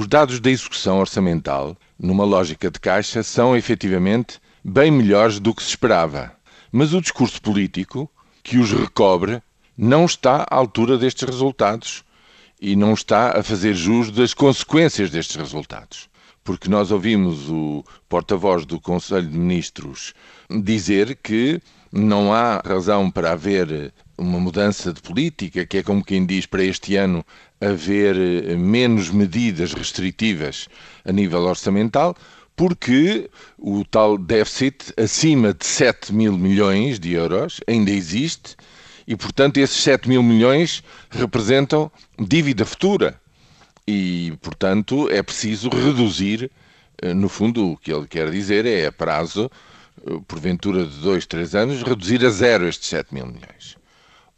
Os dados da execução orçamental, numa lógica de caixa, são efetivamente bem melhores do que se esperava. Mas o discurso político que os recobre não está à altura destes resultados e não está a fazer jus das consequências destes resultados. Porque nós ouvimos o porta-voz do Conselho de Ministros dizer que não há razão para haver uma mudança de política, que é como quem diz para este ano haver menos medidas restritivas a nível orçamental, porque o tal déficit acima de 7 mil milhões de euros ainda existe e, portanto, esses 7 mil milhões representam dívida futura. E, portanto, é preciso reduzir, eh, no fundo, o que ele quer dizer é a prazo, eh, porventura de 2, 3 anos, reduzir a zero estes 7 mil milhões.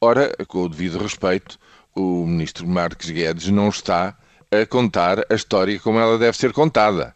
Ora, com o devido respeito, o ministro Marques Guedes não está a contar a história como ela deve ser contada.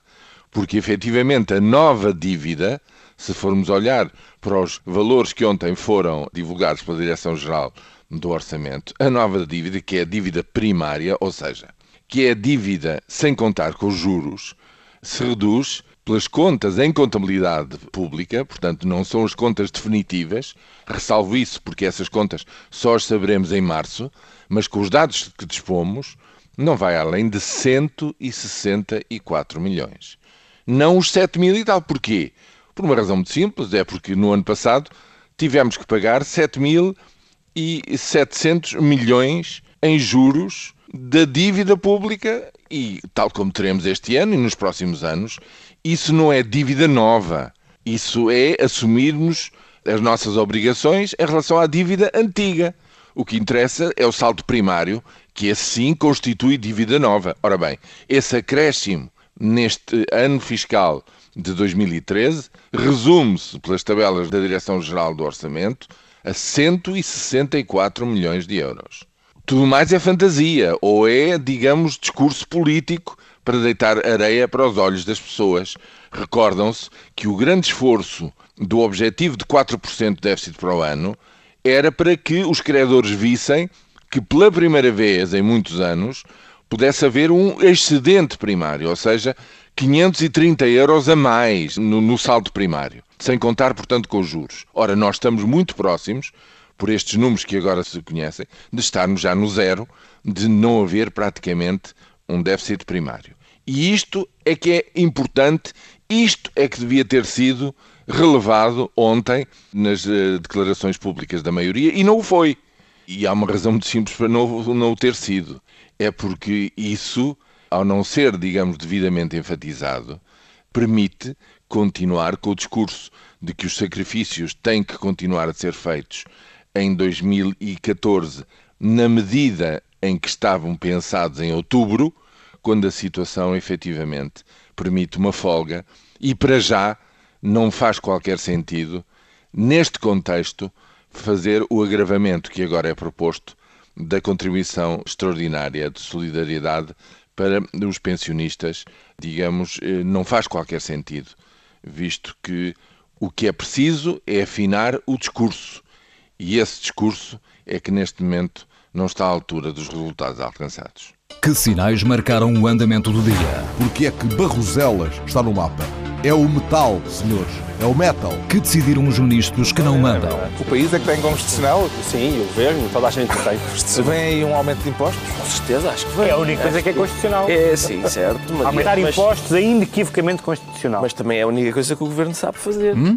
Porque, efetivamente, a nova dívida se formos olhar para os valores que ontem foram divulgados pela Direção-Geral do Orçamento, a nova dívida, que é a dívida primária, ou seja, que é a dívida sem contar com os juros, se reduz pelas contas em contabilidade pública, portanto, não são as contas definitivas, ressalvo isso porque essas contas só as saberemos em março, mas com os dados que dispomos, não vai além de 164 milhões. Não os 7 mil e tal. Porquê? Por uma razão muito simples, é porque no ano passado tivemos que pagar 7.700 milhões em juros da dívida pública e, tal como teremos este ano e nos próximos anos, isso não é dívida nova. Isso é assumirmos as nossas obrigações em relação à dívida antiga. O que interessa é o saldo primário, que assim constitui dívida nova. Ora bem, esse acréscimo neste ano fiscal de 2013 resume-se pelas tabelas da Direção-Geral do Orçamento a 164 milhões de euros. Tudo mais é fantasia ou é, digamos, discurso político para deitar areia para os olhos das pessoas. Recordam-se que o grande esforço do objetivo de 4% de déficit para o ano era para que os credores vissem que pela primeira vez em muitos anos pudesse haver um excedente primário, ou seja, 530 euros a mais no, no saldo primário, sem contar, portanto, com os juros. Ora, nós estamos muito próximos, por estes números que agora se conhecem, de estarmos já no zero, de não haver praticamente um déficit primário. E isto é que é importante, isto é que devia ter sido relevado ontem nas uh, declarações públicas da maioria e não o foi. E há uma razão muito simples para não, não o ter sido é porque isso, ao não ser, digamos, devidamente enfatizado, permite continuar com o discurso de que os sacrifícios têm que continuar a ser feitos em 2014, na medida em que estavam pensados em outubro, quando a situação efetivamente permite uma folga, e para já não faz qualquer sentido, neste contexto, fazer o agravamento que agora é proposto da contribuição extraordinária de solidariedade para os pensionistas, digamos, eh, não faz qualquer sentido, visto que o que é preciso é afinar o discurso. E esse discurso é que neste momento não está à altura dos resultados alcançados. Que sinais marcaram o andamento do dia? Porque é que Barroselas está no mapa? É o metal, senhores é o metal. Que decidiram os ministros que não mandam. O país é que tem constitucional? Sim, o governo, toda a gente tem Se vem aí um aumento de impostos? Com certeza, acho que vem. É a única coisa que é constitucional. É, sim, certo. Aumentar mas... impostos é inequivocamente constitucional. Mas também é a única coisa que o governo sabe fazer. Hum?